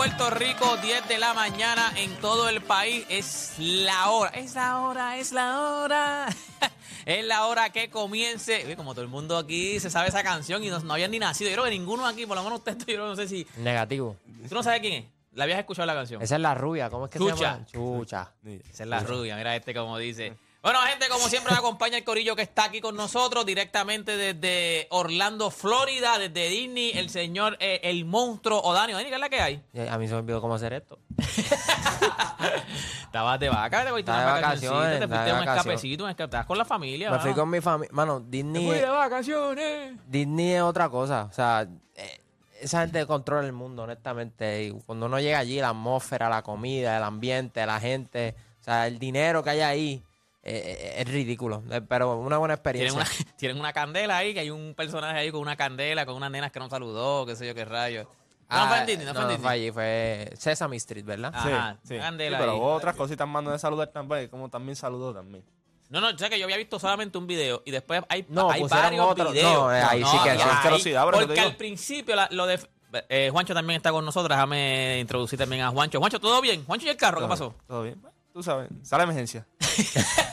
Puerto Rico, 10 de la mañana en todo el país. Es la hora, es la hora, es la hora. es la hora que comience. Oye, Como todo el mundo aquí se sabe esa canción y no, no habían ni nacido. Yo creo que ninguno aquí, por lo menos usted, yo no sé si. Negativo. ¿Tú no sabes quién es? ¿La habías escuchado la canción? Esa es la rubia, ¿cómo es que Chucha. se llama? Chucha. Esa es la rubia, mira este como dice. Bueno, gente, como siempre, me acompaña el corillo que está aquí con nosotros directamente desde Orlando, Florida, desde Disney, el señor, eh, el monstruo Odanio. Dani, ¿qué es la que hay? Eh, A mí se me olvidó cómo hacer esto. Estabas de vaca, te fuiste de vacaciones, te fuiste de un escapecito, un escape. Estabas con la familia, Me fui con mi familia. Mano, Disney, fui de vacaciones. Disney es otra cosa. O sea, eh, esa gente controla el mundo, honestamente. Y cuando uno llega allí, la atmósfera, la comida, el ambiente, la gente, o sea, el dinero que hay ahí, eh, eh, es ridículo. Eh, Pero una buena Tienen experiencia. una, tienen una candela ahí, que hay un personaje ahí con una candela, con unas nenas que no saludó, qué sé yo qué rayos. No, Ah, fue en Disney, no, fue en no, Disney. fue allí, fue Sesame Street, ¿verdad? Ajá, Sí, sí. candela Sí, pero ahí. otras cositas más de saludar también, como también saludó también. No, no, o sea que yo había visto solamente un video y después hay, No, hay pusieron varios otro. videos. No, eh, ahí sí que es asquerosidad, Porque al principio la- lo de... eh, Juancho también está con nosotros, déjame introducir también a Juancho. Juancho, ¿todo bien? Juancho y el carro, ¿qué pasó? Todo bien. Tú sabes, sale emergencia.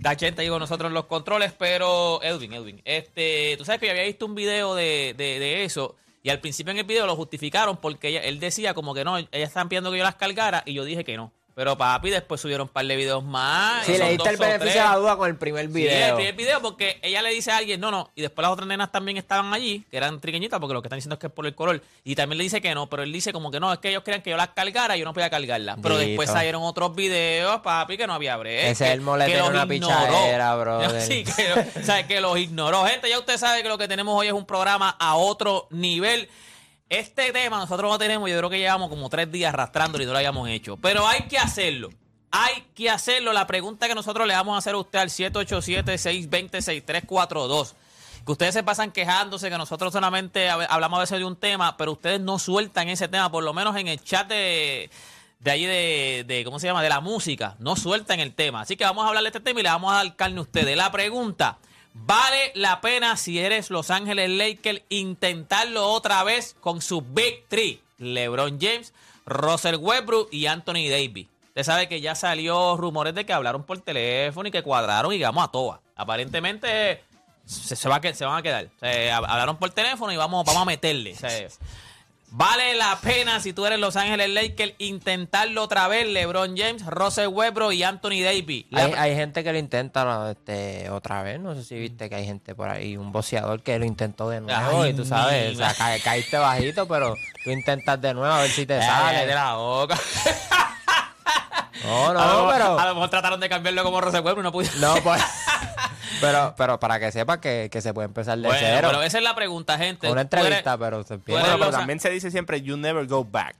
Da 80 ahí con nosotros en los controles, pero Edwin, Edwin, este, tú sabes que yo había visto un video de, de, de eso y al principio en el video lo justificaron porque ella- él decía como que no, ellas estaban pidiendo que yo las cargara y yo dije que no. Pero papi, después subieron un par de videos más. Sí, le diste el beneficio de la duda con el primer Sí, el video. primer video porque ella le dice a alguien, no, no, y después las otras nenas también estaban allí, que eran triqueñitas, porque lo que están diciendo es que es por el color, y también le dice que no, pero él dice como que no, es que ellos querían que yo las cargara y yo no podía cargarlas. Pero Dito. después salieron otros videos, papi, que no había break. Ese es el los en una pichadera, brother. Sí, que, o sea, que los ignoró. Gente, ya usted sabe que lo que tenemos hoy es un programa a otro nivel. Este tema nosotros lo tenemos, yo creo que llevamos como tres días arrastrándolo y no lo habíamos hecho. Pero hay que hacerlo. Hay que hacerlo. La pregunta que nosotros le vamos a hacer a usted al 787-620-6342. Que ustedes se pasan quejándose que nosotros solamente hab- hablamos a veces de un tema, pero ustedes no sueltan ese tema, por lo menos en el chat de, de ahí de, de, ¿cómo se llama? De la música. No sueltan el tema. Así que vamos a hablar de este tema y le vamos a dar carne a ustedes. La pregunta, ¿vale la pena si eres Los Ángeles Lakers intentarlo otra vez con su Big Three? LeBron James, Russell Westbrook y Anthony Davis. Usted sabe que ya salió rumores de que hablaron por teléfono y que cuadraron y vamos a toa. Aparentemente se, se va a se van a quedar. O sea, hablaron por teléfono y vamos, vamos a meterle. O sea, Vale la pena si tú eres Los Ángeles Lakers intentarlo otra vez, LeBron James, Russell Westbrook y Anthony Davis. Hay, hay gente que lo intenta ¿no? este, otra vez. No sé si viste que hay gente por ahí, un boxeador que lo intentó de nuevo. Ay, y tú sabes, o sea, ca- caíste bajito, pero tú intentas de nuevo a ver si te sale. de la boca. No, a, lo, no, pero. a lo mejor trataron de cambiarlo como Russell Westbrook y no pudieron. No, pues. Pero, pero para que sepa que, que se puede empezar de Bueno, cero. pero esa es la pregunta, gente. Una Tú eres- entrevista, pero se eres empieza. Bueno, pero también se dice siempre, you never go back.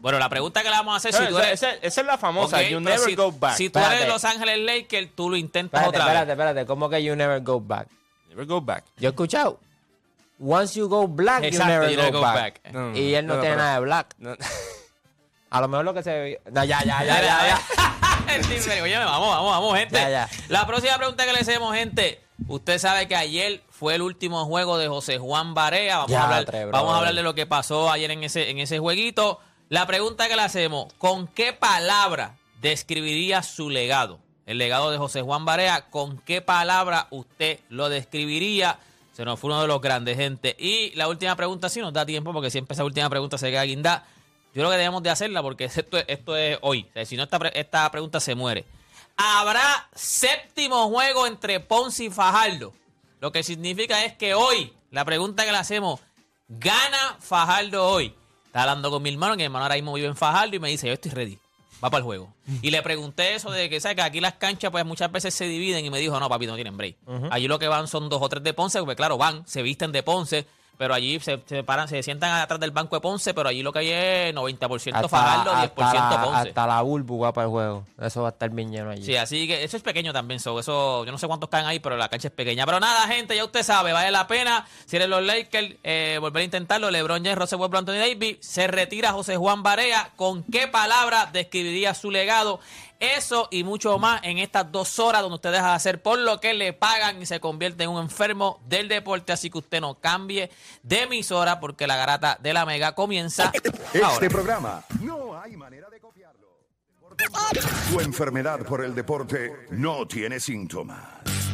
Bueno, la pregunta que le vamos a hacer, si tú esa, eres... esa- esa es la famosa, you pero never si, go back. si tú eres Espérate. Los Ángeles Lakers, tú lo intentas Espérate, otra espérate, vez. espérate. ¿Cómo que you never go back? Never go back. Yo he escuchado. Once you go black, Exacto, you never you go, back. back. No, no, Y él no, no, tiene pero- nada de black. A lo mejor lo que se. No, ya, ya, ya, ya. ya. Oye, vamos, vamos, vamos, gente. Ya, ya. La próxima pregunta que le hacemos, gente. Usted sabe que ayer fue el último juego de José Juan Barea. Vamos, Ya, a, hablar, tre, vamos a hablar de lo que pasó ayer en ese, en ese jueguito. La pregunta que le hacemos, ¿con qué palabra describiría su legado? El legado de José Juan Barea, ¿con qué palabra usted lo describiría? Se nos fue uno de los grandes, gente. Y la última pregunta, si nos da tiempo, porque siempre esa última pregunta se queda guindada. Yo creo que debemos de hacerla porque esto, es- esto es hoy. O sea, si no, esta, esta pregunta se muere. Habrá séptimo juego entre Ponce y Fajardo. Lo que significa es que hoy, la pregunta que le hacemos, ¿gana Fajardo hoy? Estaba hablando con mi hermano, que mi hermano ahora mismo vive en Fajardo y me dice, yo estoy ready. Va para el juego. Y le pregunté eso de que, ¿sabes? Que aquí las canchas pues muchas veces se dividen y me dijo, no, papi, no tienen break. Allí lo que van son dos o tres de Ponce, porque claro, van, se visten de Ponce, pero allí se, se paran, se sientan atrás del banco de Ponce, pero allí lo que hay es 90% Fajardo, 10% la, Ponce. hasta la Bulbu va para el juego. Eso va a estar bien lleno allí. Sí, así que eso es pequeño también, so, eso yo no sé cuántos caen ahí, pero la cancha es pequeña. Pero nada, gente, ya usted sabe, vale la pena. Si eres los Lakers, eh, volver a intentarlo. LeBron James, Russell Westbrook, Anthony Davis, se retira José Juan Barea. ¿Con qué palabra describiría su legado? Eso y mucho más en estas dos horas donde usted deja de hacer por lo que le pagan y se convierte en un enfermo del deporte. Así que usted no cambie de emisora porque la garata de la mega comienza ahora. Este programa no hay manera de copiarlo. Tu enfermedad por el deporte no tiene síntomas,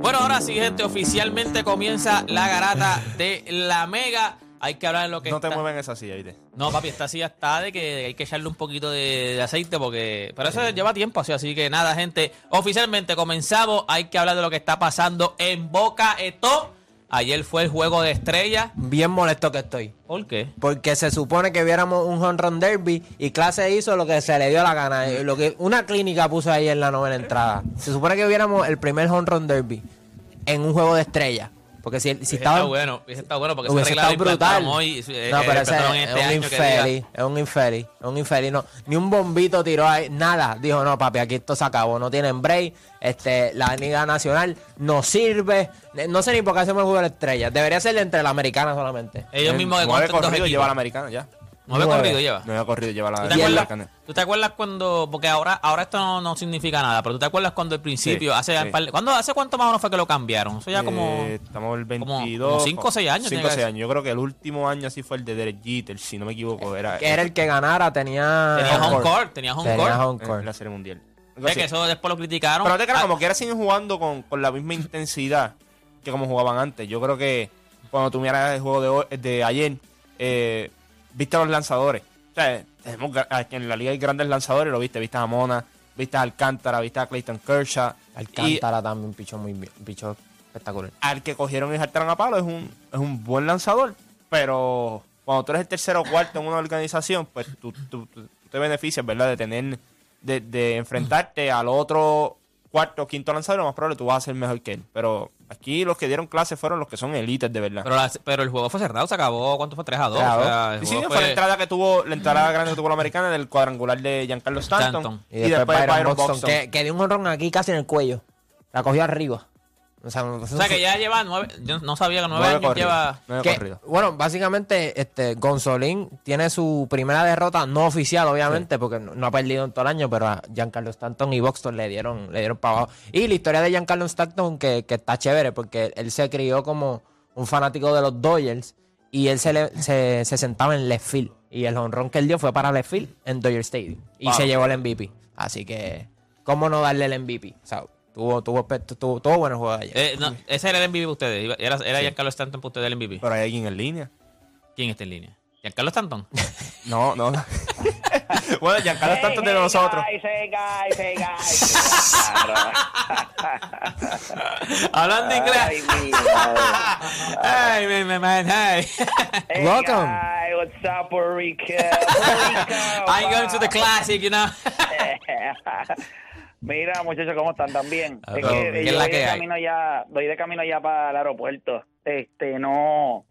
Bueno, ahora sí, gente, oficialmente comienza la garata de la Mega. Hay que hablar de lo que No te mueven esa silla, ¿viste? No, papi, esta silla está de que hay que echarle un poquito de, de aceite porque... Pero eso lleva tiempo, así, así que nada, gente. Oficialmente comenzamos. Hay que hablar de lo que está pasando en Boca Eto. Ayer fue el juego de estrellas. Bien molesto que estoy. ¿Por qué? Porque se supone que viéramos un home run derby y clase hizo lo que se le dio la gana. Eh, Lo que una clínica puso ahí en la novena entrada. Se supone que viéramos el primer home run derby en un juego de estrellas. Porque si, si estaba bueno, estado bueno porque hubiese estado brutal. hoy, eh, no, eh, pero ese es, este un infeliz, es un infeliz, es un infeliz. No, ni un bombito tiró ahí, nada. Dijo, no, papi, aquí esto se acabó, no tienen break. Este, la Liga Nacional no sirve. Eh, No sé ni por qué hacemos el juego de la estrella. Debería ser entre la americana solamente. Ellos mismos de equipos. lleva la americana ya. Nueve corridos lleva. Nueve corridos lleva la ¿Tú te, en la- acuerdas, tú te acuerdas cuando, porque ahora, ahora esto no, no significa nada, pero tú te acuerdas cuando al principio, Sí, hace, sí. par- ¿cuándo, hace cuánto más o menos fue que lo cambiaron? Eso ya como... Eh, estamos el como- 22. como cinco o seis años tiene 5 o que 6 ser. años. Yo creo que el último año así fue el de Derek Jeter, si no me equivoco. Era, Que era el que ganara, tenía. tenía home court, tenía home Tenía court. home en court. la Serie Mundial. Así. que eso después lo criticaron. Pero no te creas, Ah, como que ahora siguen jugando con, con la misma intensidad que como jugaban antes. Yo creo que cuando tú miras el juego de, hoy- de ayer, eh, viste a los lanzadores. O sea, tenemos aquí en la liga hay grandes lanzadores, lo viste, viste a Mona, viste a Alcántara, viste a Clayton Kershaw. Y Alcántara también pichó muy bien, pichó espectacular. al que cogieron y saltaron a palo es un, es un buen lanzador, pero cuando tú eres el tercero o cuarto en una organización, pues tú, tú- tú- tú te beneficias, ¿verdad? De tener, de, de enfrentarte al otro cuarto o quinto lanzador, lo más probable tú vas a ser mejor que él. Pero Aquí los que dieron clase fueron los que son élites de verdad. Pero, la- pero el juego fue cerrado, se acabó. ¿Cuánto fue? 3 a 2. Tres a O sea, Sí, fue la entrada que tuvo, la entrada grande que tuvo la americana del cuadrangular de Giancarlo Stanton. Stanton. Y, después, Byron Buxton, Que, que dio un honrón aquí casi en el cuello. La cogió arriba. O sea, O sea, que ya lleva nueve. Yo no sabía que nueve, Nueve años lleva. nueve que- corridos. bueno, básicamente, este Gonzolín tiene su primera derrota no oficial, obviamente, porque no, no ha perdido en todo el año, pero a Giancarlo Stanton y Buxton le dieron, le dieron para abajo. Y la historia de Giancarlo Stanton, que, que está chévere, porque él se crió como un fanático de los Dodgers y él se, le- se, se sentaba en left field. Y el honrón que él dio fue para left field en Dodger Stadium. Y Wow. se llevó el MVP. Así que, ¿cómo no darle el MVP? O sea, tuvo, tuvo, tuvo, tuvo buenos juegos ayer. Eh, no, ese era el MVP para ustedes. Era, era Giancarlo Stanton para ustedes el MVP. Pero hay alguien en línea. ¿Quién está en línea? ¿Giancarlo Stanton? No, no. bueno, Giancarlo Stanton de nosotros. Hey, guys, hey, guys, hey, guys. Hablando inglés. mi. Ay, man, man, man, hey. Hey, Welcome. guys, what's up, Puerto Rico? Puerto Rico, I'm going to the classic, you know. Mira, muchachos, ¿cómo están? ¿También? Ah, Es que ¿qué yo es la voy que de hay? camino ya, voy de camino ya para el aeropuerto. Este, no,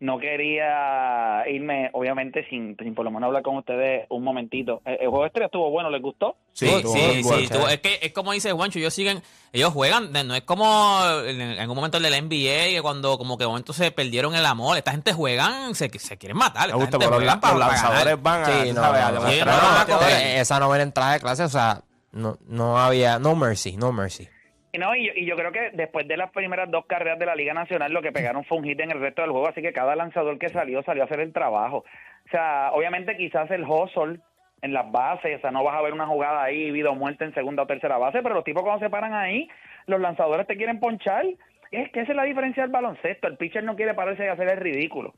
no quería irme, obviamente, sin, sin por lo menos hablar con ustedes un momentito. El, el juego este estuvo bueno, ¿les gustó? Sí, sí, sí. tú- es que es como dice Juancho, ellos siguen, ellos juegan, no es como en, en algún momento el de la NBA, cuando como que de momento se perdieron el amor, esta gente juegan, se, se quieren matar. Me gusta, pero los, para- los lanzadores van a, Sí, no, sabes, a no, Eh, esa novena entrada de clase, o sea, no, no había, no mercy, no mercy. Y No, y, yo- y yo creo que después de las primeras dos carreras de la Liga Nacional, lo que pegaron fue un hit en el resto del juego, así que cada lanzador que salió, salió a hacer el trabajo. O sea, obviamente quizás el hustle en las bases, o sea, no vas a ver una jugada ahí, vida o muerte en segunda o tercera base, pero los tipos cuando se paran ahí, los lanzadores te quieren ponchar. Es que esa es la diferencia del baloncesto, el pitcher no quiere pararse y hacer el ridículo.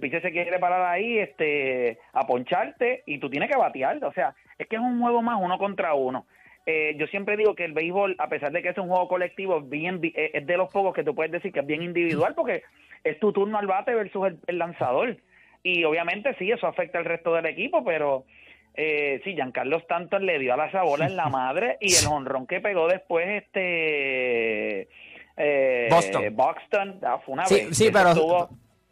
Pitcher se quiere parar ahí este, a poncharte y tú tienes que batear. O sea, es que es un juego más uno contra uno. Eh, yo siempre digo que el béisbol, a pesar de que es un juego colectivo, es bien, eh, es de los pocos que tú puedes decir que es bien individual, porque es tu turno al bate versus el, el lanzador. Y obviamente sí, eso afecta al resto del equipo, pero eh, sí, Giancarlo Stanton le dio a la esa bola en la madre y el honrón que pegó después este eh, Boston. Buxton, ah, fue una Sí, vez. sí, pero, Estuvo-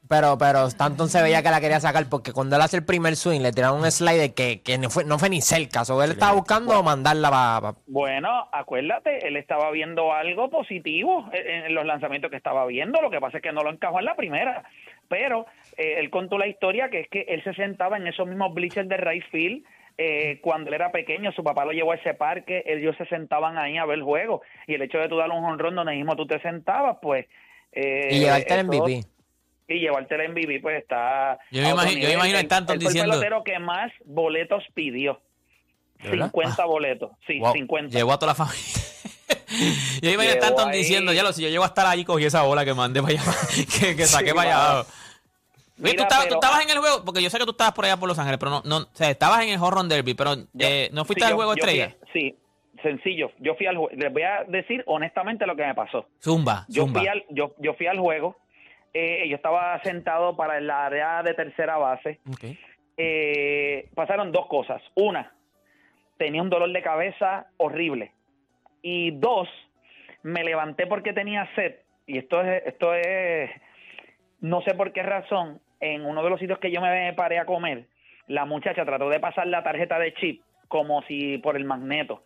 pero, pero Stanton se veía que la quería sacar porque cuando él hace el primer swing le tiraron un slider que, que no, fue, no fue ni cerca. So, él estaba buscando mandarla para... Bueno, acuérdate, él estaba viendo algo positivo en, en los lanzamientos que estaba viendo, lo que pasa es que no lo encajó en la primera, pero eh, él contó la historia que es que él se sentaba en esos mismos bleachers de right field eh, cuando él era pequeño, su papá lo llevó a ese parque, ellos se sentaban ahí a ver el juego. Y el hecho de tú darle un honrón donde mismo tú te sentabas, pues... eh, y llevarte el eso- MVP. Y llevarte el MVP pues está Yo me imagino- yo me imagino él fue diciendo- el pelotero que más boletos pidió ¿De verdad? 50 boletos sí Wow. 50 Llevó a toda la familia. yo iba a ahí- diciendo, ya lo si yo llego a estar allí, cogí esa bola que mandé para allá, que, que saqué Sí, para allá. Oye, Mira, tú, estabas, tú pero- estabas en el juego, porque yo sé que tú estabas por allá por Los Ángeles, pero no, no o sea, estabas en el Horror Derby, pero Yo- eh, no fuiste sí, al yo- juego yo fui- estrella. sí, sencillo. Yo fui al juego. Les voy a decir honestamente lo que me pasó. Zumba, Yo zumba. fui al, yo, yo fui al juego. Eh, yo estaba sentado para el área de tercera base. Eh, pasaron dos cosas. Una, tenía un dolor de cabeza horrible. Y dos, me levanté porque tenía sed. Y esto es, esto es, no sé por qué razón, en uno de los sitios que yo me paré a comer, la muchacha trató de pasar la tarjeta de chip como si por el magneto.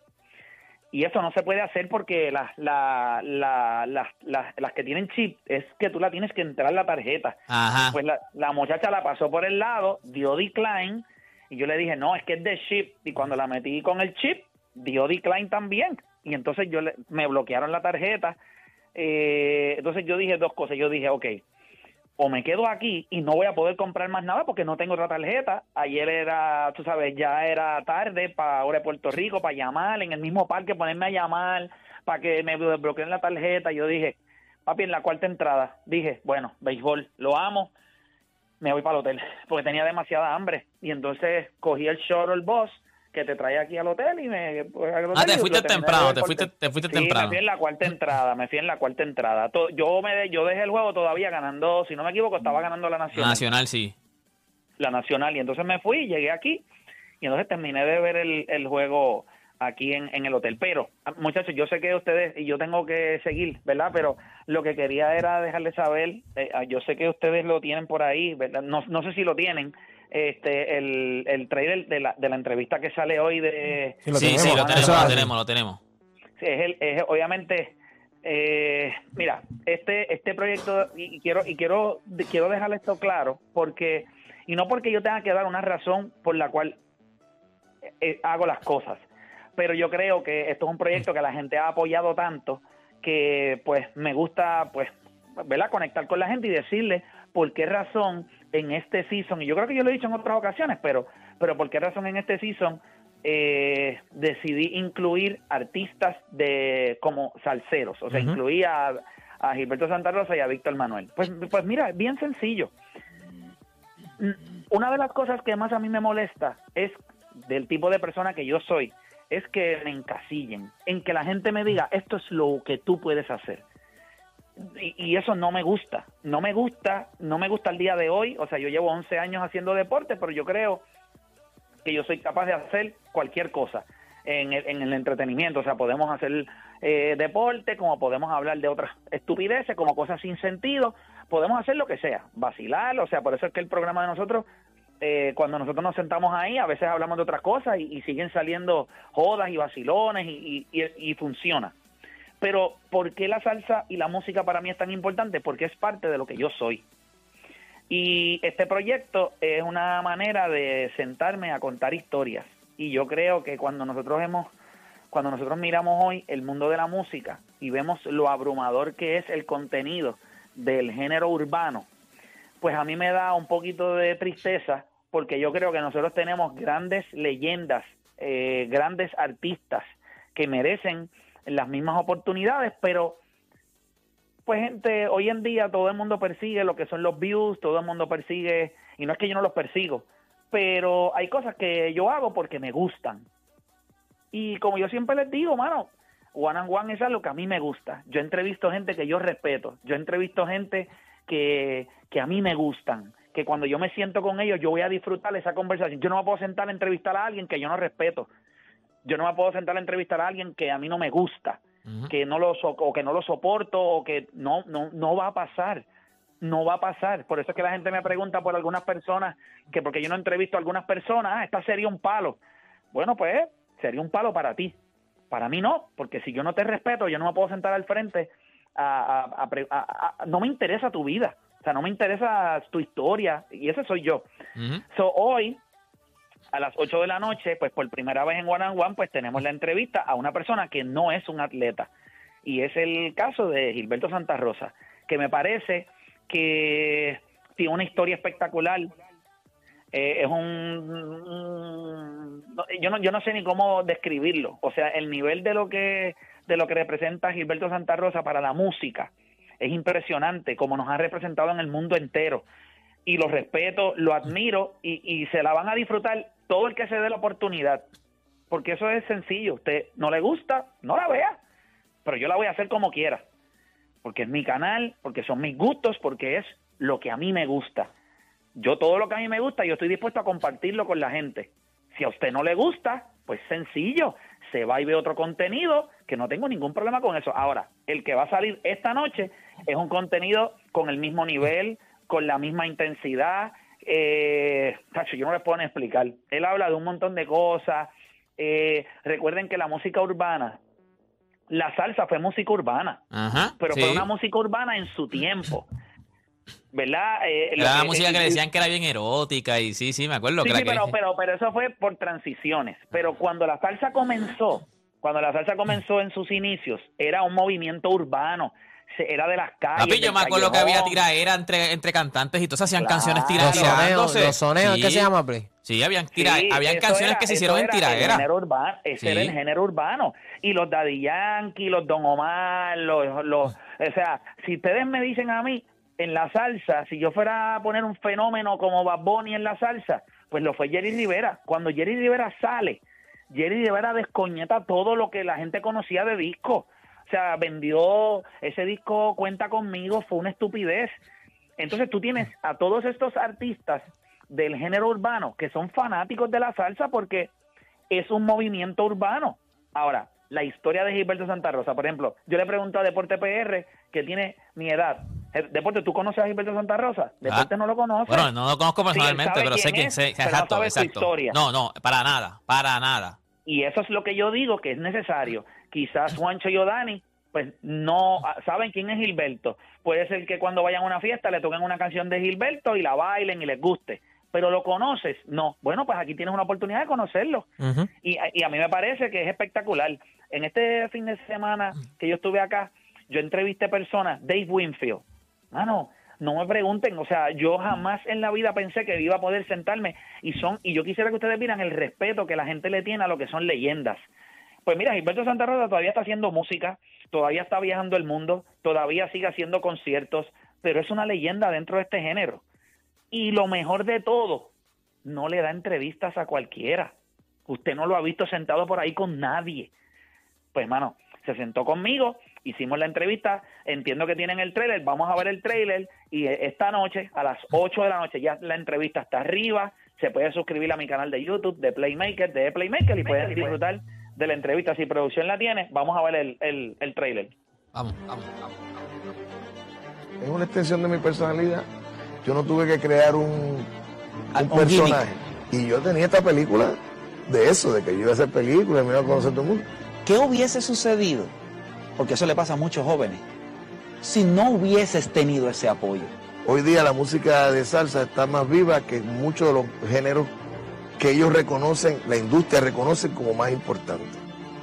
Y eso no se puede hacer porque las, la, la- las, las, las que tienen chip es que tú la tienes que entrar la tarjeta. Ajá. Pues la, la muchacha la pasó por el lado, dio decline, y yo le dije, no, es que es de chip. Y cuando la metí con el chip, dio decline también. Y entonces yo le- me bloquearon la tarjeta. Eh, entonces yo dije dos cosas. Yo dije, ok, o me quedo aquí y no voy a poder comprar más nada porque no tengo otra tarjeta. Ayer era, tú sabes, ya era tarde para ahora de Puerto Rico, para llamar en el mismo parque, ponerme a llamar para que me desbloqueen la tarjeta. Yo dije, papi, en la cuarta entrada, dije, bueno, béisbol, lo amo, me voy para el hotel porque tenía demasiada hambre. Y entonces cogí el shuttle bus que te trae aquí al hotel y me... pues, al Ah, hotel te fuiste temprano, te fuiste, te fuiste Sí, temprano. me fui en la cuarta entrada, me fui en la cuarta entrada. Yo me de- yo dejé el juego todavía ganando, si no me equivoco, estaba ganando la Nacional. Nacional, sí. La Nacional. Y entonces me fui, llegué aquí y entonces terminé de ver el, el juego aquí en, en el hotel. Pero, ah, muchachos, yo sé que ustedes, y yo tengo que seguir, ¿verdad? Pero lo que quería era dejarles saber, eh, ah, yo sé que ustedes lo tienen por ahí, ¿verdad? No, no sé si lo tienen, este el, el trailer de la, de la entrevista que sale hoy de... Sí, lo Sí, tenemos. sí, lo Eso tenemos, lo tenemos, lo tenemos. Sí, es el, es obviamente eh, mira este este proyecto y, y quiero y quiero quiero dejar esto claro porque y no porque yo tenga que dar una razón por la cual eh, hago las cosas pero yo creo que esto es un proyecto que la gente ha apoyado tanto que pues me gusta pues ¿verdad? conectar con la gente y decirle por qué razón en este season y yo creo que yo lo he dicho en otras ocasiones pero pero por qué razón en este season eh, decidí incluir artistas de como salseros, o sea, Ujú. incluí a, a Gilberto Santa Rosa y a Víctor Manuel. Pues, pues mira, bien sencillo. Una de las cosas que más a mí me molesta es del tipo de persona que yo soy, es que me encasillen, en que la gente me diga, esto es lo que tú puedes hacer. Y, y eso no me gusta, no me gusta, no me gusta el día de hoy, o sea, yo llevo 11 años haciendo deporte, pero yo creo que yo soy capaz de hacer cualquier cosa en el, en el entretenimiento. O sea, podemos hacer eh, deporte, como podemos hablar de otras estupideces, como cosas sin sentido. Podemos hacer lo que sea, vacilar. O sea, por eso es que el programa de nosotros, eh, cuando nosotros nos sentamos ahí, a veces hablamos de otras cosas y, siguen saliendo jodas y vacilones y, y, y- y funciona. Pero, ¿por qué la salsa y la música para mí es tan importante? Porque es parte de lo que yo soy. Y este proyecto es una manera de sentarme a contar historias. Y yo creo que cuando nosotros hemos, cuando nosotros miramos hoy el mundo de la música y vemos lo abrumador que es el contenido del género urbano, pues a mí me da un poquito de tristeza porque yo creo que nosotros tenemos grandes leyendas, eh, grandes artistas que merecen las mismas oportunidades, pero pues gente, hoy en día todo el mundo persigue lo que son los views, todo el mundo persigue, y no es que yo no los persigo, pero hay cosas que yo hago porque me gustan. Y como yo siempre les digo, mano, one and one es algo que a mí me gusta. Yo entrevisto gente que yo respeto, yo entrevisto gente que, que a mí me gustan, que cuando yo me siento con ellos yo voy a disfrutar esa conversación. Yo no me puedo sentar a entrevistar a alguien que yo no respeto. Yo no me puedo sentar a entrevistar a alguien que a mí no me gusta que no lo so- o que no lo soporto o que no no no va a pasar no va a pasar. Por eso es que la gente me pregunta por algunas personas que porque yo no entrevisto a algunas personas ah, esta sería un palo bueno pues sería un palo para ti. Para mí no porque si yo no te respeto yo no me puedo sentar al frente a, a- no me interesa tu vida. O sea no me interesa tu historia y ese soy yo. So, hoy, a las 8 de la noche, pues por primera vez en One and One, pues tenemos la entrevista a una persona que no es un atleta. Y es el caso de Gilberto Santa Rosa, que me parece que tiene una historia espectacular. Eh, es un, yo no yo no sé ni cómo describirlo o sea el nivel de lo que de lo que representa Gilberto Santa Rosa para la música es impresionante como nos ha representado en el mundo entero y lo respeto, lo admiro y, y se la van a disfrutar todo el que se dé la oportunidad. Porque eso es sencillo. Usted no le gusta, no la vea. Pero yo la voy a hacer como quiera. Porque es mi canal, porque son mis gustos, porque es lo que a mí me gusta. Yo todo lo que a mí me gusta, yo estoy dispuesto a compartirlo con la gente. Si a usted no le gusta, pues sencillo, se va y ve otro contenido, que no tengo ningún problema con eso. Ahora, el que va a salir esta noche es un contenido con el mismo nivel, con la misma intensidad. Eh, tacho, yo no les puedo ni explicar. Él habla de un montón de cosas. Eh, recuerden que la música urbana, la salsa fue música urbana, Ajá. pero sí. fue una música urbana en su tiempo. ¿Verdad? Eh, Era la música que decían que era bien erótica y sí, sí, me acuerdo. Sí, que sí, que- pero, pero, pero eso fue por transiciones. Pero cuando la salsa comenzó, cuando la salsa comenzó en sus inicios, era un movimiento urbano, era de las calles. Papi, yo me acuerdo que había tiraera entre, entre cantantes y todos hacían Claro. canciones Los tira- soneos, los soneos, ¿qué Sí. se llama, Play? Sí, habían, tira- Sí, habían canciones era- que se hicieron en era El urbano, ese era Sí. el género urbano. Y los Daddy Yankee, los Don Omar, los, los, o sea, si ustedes me dicen a mí, en la salsa, si yo fuera a poner un fenómeno como Bad Bunny en la salsa, pues lo fue Jerry Rivera. Cuando Jerry Rivera sale, Jerry Rivera descoñeta todo lo que la gente conocía de disco. O sea, vendió ese disco Cuenta conmigo, fue una estupidez. Entonces tú tienes a todos estos artistas del género urbano que son fanáticos de la salsa porque es un movimiento urbano. Ahora, la historia de Gilberto Santa Rosa, por ejemplo, yo le pregunto a Deporte PR, que tiene mi edad, eh, Deporte, ¿tú conoces a Gilberto Santa Rosa? Deporte Ah. no lo conoce. Bueno, no lo conozco personalmente, sabe pero sé quién es, sé. pero no Exacto, sabe su exacto. historia. No, no, para nada, para nada. Y eso es lo que yo digo que es necesario. Quizás Juancho y Odani, pues no ah, saben quién es Gilberto. Puede ser que cuando vayan a una fiesta le toquen una canción de Gilberto y la bailen y les guste. Pero lo conoces, no. Bueno, pues aquí tienes una oportunidad de conocerlo. Y, y a mí me parece que es espectacular. En este fin de semana que yo estuve acá, yo entrevisté personas, Dave Winfield. Mano, no me pregunten, o sea, yo jamás en la vida pensé que iba a poder sentarme y son y yo quisiera que ustedes vieran el respeto que la gente le tiene a lo que son leyendas. Pues mira, Gilberto Santa Rosa todavía está haciendo música, todavía está viajando el mundo, todavía sigue haciendo conciertos, pero es una leyenda dentro de este género. Y lo mejor de todo, no le da entrevistas a cualquiera. Usted no lo ha visto sentado por ahí con nadie. Pues, mano, se sentó conmigo, hicimos la entrevista, entiendo que tienen el trailer, vamos a ver el trailer y eh, esta noche, a las 8 de la noche, ya la entrevista está arriba, se puede suscribir a mi canal de YouTube de Playmaker, de Playmaker y pueden disfrutar de la entrevista. Si producción la tiene, vamos a ver el, el, el trailer. Vamos, vamos, vamos. es una extensión de mi personalidad. Yo no tuve que crear un, Ah, un personaje. Y yo tenía esta película de eso, de que yo iba a hacer películas, me iba a conocer todo el mundo. ¿Qué hubiese sucedido? Porque eso le pasa a muchos jóvenes. Si no hubieses tenido ese apoyo. Hoy día la música de salsa está más viva que muchos de los géneros que ellos reconocen, la industria reconoce como más importantes.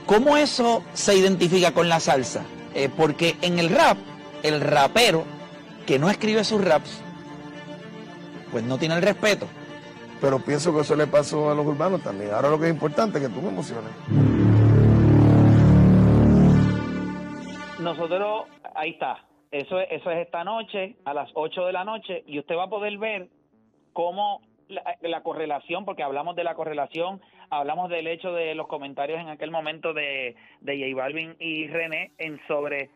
¿Cómo eso se identifica con la salsa? Eh, porque en el rap, el rapero que no escribe sus raps, pues no tiene el respeto. Pero pienso que eso le pasó a los urbanos también. Ahora lo que es importante es que tú me emociones. Nosotros, ahí está. Eso es, eso es esta noche, a las 8 de la noche, y usted va a poder ver cómo la, la correlación, porque hablamos de la correlación, hablamos del hecho de los comentarios en aquel momento de, de J Balvin y René en sobre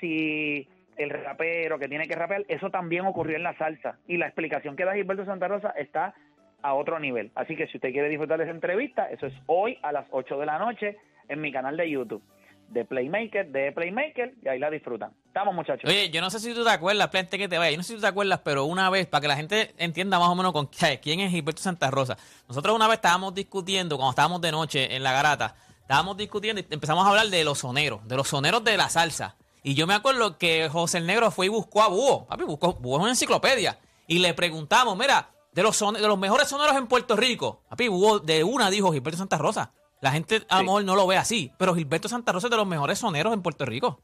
si el rapero que tiene que rapear, eso también ocurrió en la salsa. Y la explicación que da Gilberto Santa Rosa está a otro nivel. Así que si usted quiere disfrutar de esa entrevista, eso es hoy a las 8 de la noche en mi canal de YouTube de Playmaker, de Playmaker, y ahí la disfrutan. Estamos, muchachos. Oye, yo no sé si tú te acuerdas, plente que te vaya, yo no sé si tú te acuerdas, pero una vez, para que la gente entienda más o menos con quién es Gilberto Santa Rosa, nosotros una vez estábamos discutiendo, cuando estábamos de noche en la garata, estábamos discutiendo y empezamos a hablar de los soneros, de los soneros de la salsa. Y yo me acuerdo que José el Negro fue y buscó a Búho, papi, buscó, Búho es una enciclopedia, y le preguntamos, mira, de los, son- de los mejores soneros en Puerto Rico, papi, Búho de una dijo Gilberto Santa Rosa. La gente a lo Sí. mejor no lo ve así, pero Gilberto Santa Rosa es de los mejores soneros en Puerto Rico.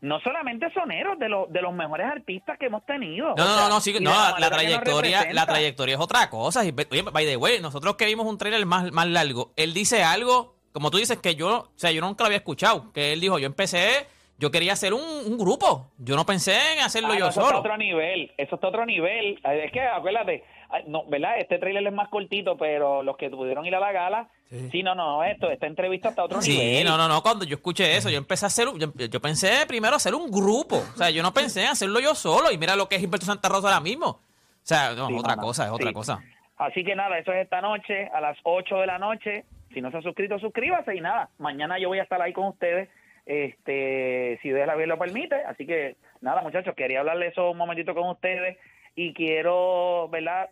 No solamente soneros, de, los de los mejores artistas que hemos tenido. No, no, sea, no, no, sí, no, la, trayectoria, la trayectoria es otra cosa. Gilberto. Oye, by the way, nosotros que vimos un trailer más, más largo, él dice algo, como tú dices, que yo, o sea, yo nunca lo había escuchado, que él dijo, yo empecé, yo quería hacer un, un grupo, yo no pensé en hacerlo Ah, yo no, eso está solo. otro nivel, eso está otro nivel. Es que acuérdate, no, ¿verdad? Este trailer es más cortito, pero los que pudieron ir a la gala, sí, no, no, esto, esta entrevista está otro Sí, nivel. no, no, no, cuando yo escuché eso, yo empecé a hacer, un- yo, yo pensé primero hacer un grupo, o sea, yo no pensé en hacerlo yo solo, y mira lo que es Gilberto Santa Rosa ahora mismo. O sea, no, Sí, es otra cosa, es otra sí. cosa. Así que nada, eso es esta noche a las 8 de la noche. Si no se ha suscrito, suscríbase y nada, mañana yo voy a estar ahí con ustedes, este, si Dios la vida lo permite. Así que nada, muchachos, quería hablarle eso un momentito con ustedes y quiero, ¿verdad?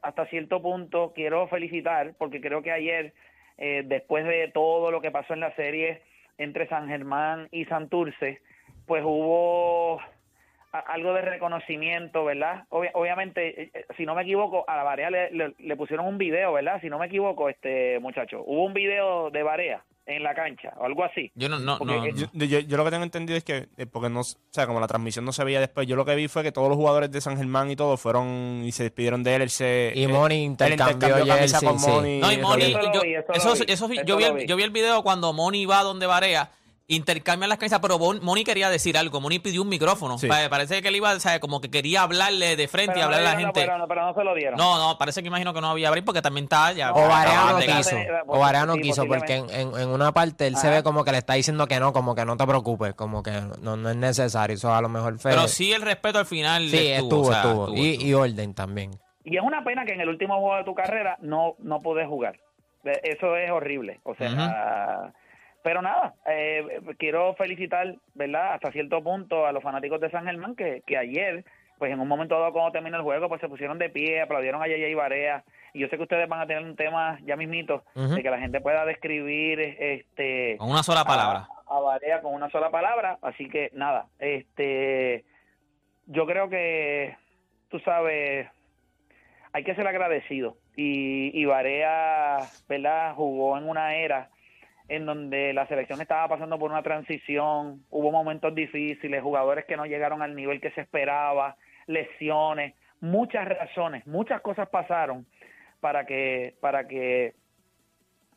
Hasta cierto punto quiero felicitar porque creo que ayer, eh, después de todo lo que pasó en la serie entre San Germán y Santurce, pues hubo algo de reconocimiento, ¿verdad? Obvia- obviamente, eh, eh, si no me equivoco, a la Barea le, le- le pusieron un video, ¿verdad? Si no me equivoco, este muchacho, hubo un video de Barea en la cancha o algo así. Yo no, no, Porque, no, no. Yo, yo- yo lo que tengo entendido es que, eh, porque no, o sea, como la transmisión no se veía después, yo lo que vi fue que todos los jugadores de San Germán y todo fueron y se despidieron de él. él se, Y eh, Moni intercambió camisa con sí. Moni. No, y Moni, Eso yo, vi, eso eso, eso eso el, vi. yo vi el video cuando Moni va donde Barea, intercambian las camisas, pero Moni quería decir algo, Moni pidió un micrófono, Sí. Parece que él iba, o sea, como que quería hablarle de frente y no, hablarle a la no, gente. pero, no, pero no se lo dieron. No, no, parece que imagino que no había abrir porque también estaba ya. O Barea estaba no quiso. eh, O Barea no sí, quiso porque en, en- en una parte él se ve como que le está diciendo que no, como que no te preocupes, como que no, no es necesario. Eso a lo mejor fue. Pero sí el respeto al final Sí, estuvo, estuvo, o sea, estuvo. estuvo, Y, estuvo. y orden también. Y es una pena que en el último juego de tu carrera no, no puedes jugar. Eso es horrible. O sea, pero nada, eh, quiero felicitar, ¿verdad? Hasta cierto punto a los fanáticos de San Germán que, que ayer, pues en un momento dado cuando terminó el juego, pues se pusieron de pie, aplaudieron a Yaya y Barea. Y yo sé que ustedes van a tener un tema ya mismito de que la gente pueda describir este Con una sola palabra. a, a Barea con una sola palabra, así que nada, este yo creo que tú sabes hay que ser agradecido y, y Barea, ¿verdad? Jugó en una era en donde la selección estaba pasando por una transición, hubo momentos difíciles, jugadores que no llegaron al nivel que se esperaba, lesiones, muchas razones, muchas cosas pasaron para que para que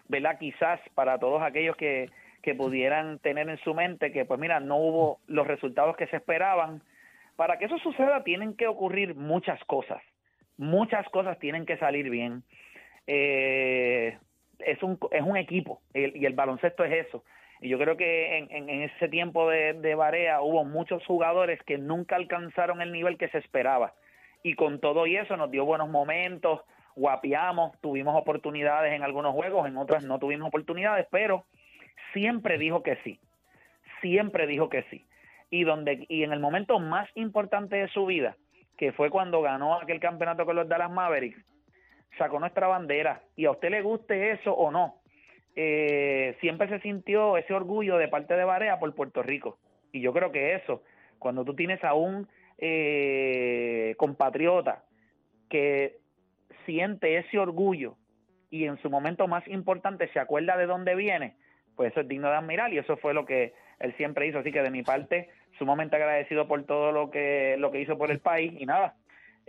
¿verdad? Quizás para todos aquellos que, que pudieran tener en su mente que, pues mira, no hubo los resultados que se esperaban. Para que eso suceda tienen que ocurrir muchas cosas. Muchas cosas tienen que salir bien. Eh, es, un, es un equipo y el baloncesto es eso. Y yo creo que en, en- en ese tiempo de, de Barea hubo muchos jugadores que nunca alcanzaron el nivel que se esperaba. Y con todo y eso nos dio buenos momentos, guapiamos, tuvimos oportunidades en algunos juegos, en otras no tuvimos oportunidades, pero siempre dijo que sí. Siempre dijo que sí. Y donde y en el momento más importante de su vida, que fue cuando ganó aquel campeonato con los Dallas Mavericks, sacó nuestra bandera y a usted le guste eso o no, eh, siempre se sintió ese orgullo de parte de Barea por Puerto Rico. Y yo creo que eso, cuando tú tienes a un eh, compatriota que siente ese orgullo y en su momento más importante se acuerda de dónde viene, pues eso es digno de admirar y eso fue lo que él siempre hizo. Así que de mi parte, sumamente agradecido por todo lo que, lo que hizo por el país y nada.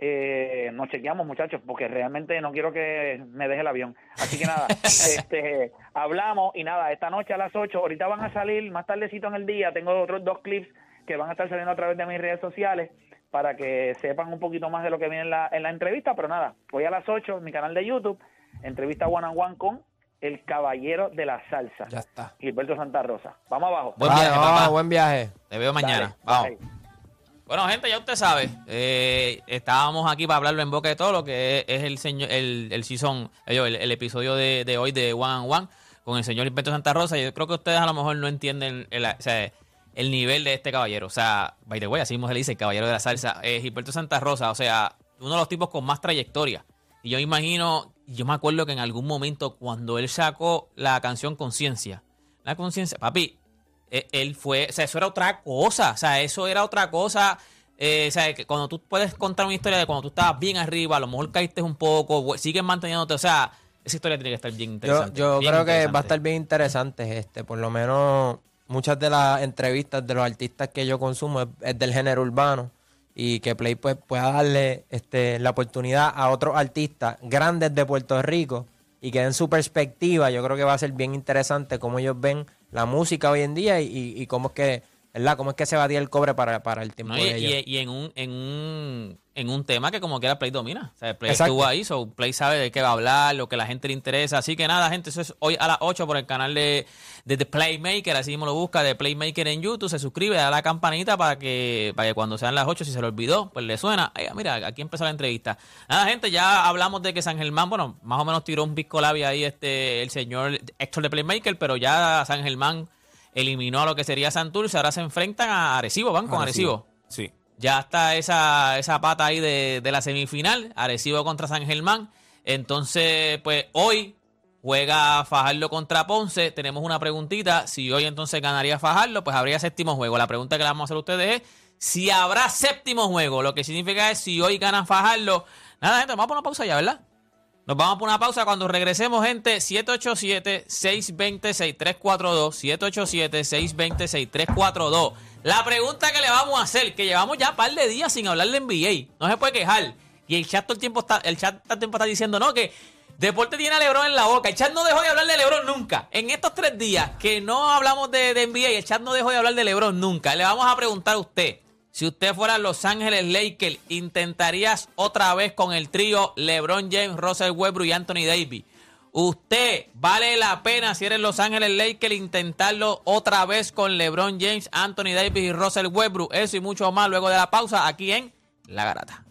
Eh, nos chequeamos muchachos porque realmente no quiero que me deje el avión así que nada este hablamos y nada esta noche a las 8 ahorita van a salir más tardecito en el día tengo otros dos clips que van a estar saliendo a través de mis redes sociales para que sepan un poquito más de lo que viene en la, en la entrevista pero nada hoy a las 8 en mi canal de YouTube entrevista one on one con el caballero de la salsa Ya está. Gilberto Santa Rosa vamos abajo Buen viaje, papá. buen viaje. Te veo mañana. Dale, Vamos. bye. Bueno, gente, ya usted sabe. eh, estábamos aquí para hablarlo en boca de todo lo que es, el señor, el, el season, eh, el, episodio de, de hoy de One on One con el señor Gilberto Santa Rosa. Yo creo que ustedes a lo mejor no entienden el, el nivel de este caballero. O sea, by the way, así mismo se le dice, el caballero de la salsa. Eh, Gilberto Santa Rosa, o sea, uno de los tipos con más trayectoria. Y yo imagino, yo me acuerdo que en algún momento cuando él sacó la canción Conciencia, la conciencia, papi, él fue, o sea, eso era otra cosa, o sea, eso era otra cosa, eh, o sea, que cuando tú puedes contar una historia de cuando tú estabas bien arriba, a lo mejor caíste un poco, sigues manteniéndote, o sea, esa historia tiene que estar bien interesante. yo bien creo que va a estar bien interesante este, por lo menos muchas de las entrevistas de los artistas que yo consumo es, es del género urbano y que Play pues, pueda darle este, la oportunidad a otros artistas grandes de Puerto Rico y que den su perspectiva. Yo creo que va a ser bien interesante cómo ellos ven la música hoy en día y, y- cómo es que, ¿verdad? Cómo es que se batía el cobre para, para el tiempo No, y, de ellos. y- y en un, en un en un tema que como quiera Play domina. O sea, Play Exacto. estuvo ahí, so Play sabe de qué va a hablar, lo que la gente le interesa. Así que nada, gente, eso es hoy a las 8 por el canal de, de The Playmaker, así mismo lo busca, de Playmaker en YouTube, se suscribe, da la campanita para que, para que cuando sean las 8, si se lo olvidó, pues le suena. Ay, mira, aquí empezó la entrevista. Nada, gente, ya hablamos de que San Germán, bueno, más o menos tiró un pisco labia ahí este, el señor Héctor de Playmaker, pero ya San Germán eliminó a lo que sería Santurce, ahora se enfrentan a Arecibo, van con Arecibo. Sí. Ya está esa, esa pata ahí de, de la semifinal, Arecibo contra San Germán. Entonces, pues hoy juega Fajardo contra Ponce. Tenemos una preguntita. Si hoy entonces ganaría Fajardo, pues habría séptimo juego. La pregunta que le vamos a hacer a ustedes es si habrá séptimo juego. Lo que significa es si hoy gana Fajardo. Nada, gente, vamos a poner una pausa ya, ¿verdad? Nos vamos a poner una pausa cuando regresemos, gente. 787-620-6342. 787-620-6342. La pregunta que le vamos a hacer, que llevamos ya un par de días sin hablar de NBA. No se puede quejar. Y el chat todo el tiempo está, el chat todo el tiempo está diciendo, no, que Deporte tiene a Lebron en la boca. El chat no dejó de hablar de Lebron nunca. En estos tres días que no hablamos de, de NBA, el chat no dejó de hablar de Lebron nunca. Le vamos a preguntar a usted. Si usted fuera Los Ángeles Lakers, ¿intentarías otra vez con el trío LeBron James, Russell Westbrook y Anthony Davis? ¿Usted vale la pena si eres Los Ángeles Lakers intentarlo otra vez con LeBron James, Anthony Davis y Russell Westbrook? Eso y mucho más luego de la pausa aquí en La Garata.